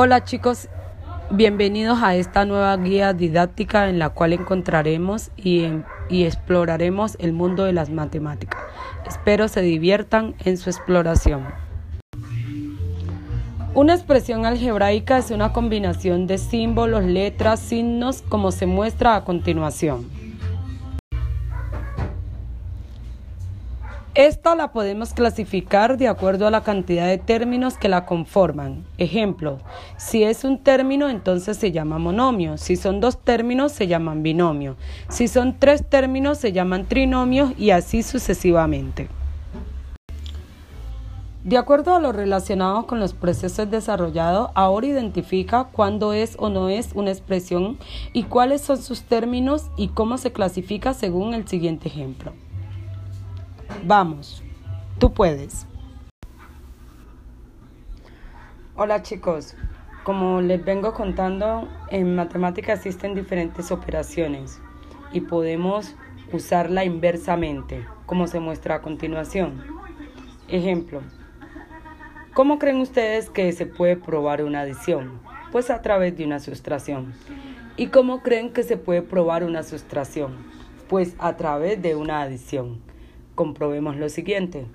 Hola chicos, bienvenidos a esta nueva guía didáctica en la cual encontraremos y, exploraremos el mundo de las matemáticas. Espero se diviertan en su exploración. Una expresión algebraica es una combinación de símbolos, letras, signos, como se muestra a continuación. Esta la podemos clasificar de acuerdo a la cantidad de términos que la conforman. Ejemplo, si es un término entonces se llama monomio, si son dos términos se llaman binomio, si son tres términos se llaman trinomios y así sucesivamente. De acuerdo a lo relacionado con los procesos desarrollados, ahora identifica cuándo es o no es una expresión y cuáles son sus términos y cómo se clasifica según el siguiente ejemplo. Vamos, tú puedes. Hola chicos, como les vengo contando, en matemática existen diferentes operaciones y podemos usarla inversamente, como se muestra a continuación. Ejemplo, ¿cómo creen ustedes que se puede probar una adición? Pues a través de una sustracción. ¿Y cómo creen que se puede probar una sustracción? Pues a través de una adición comprobemos lo siguiente.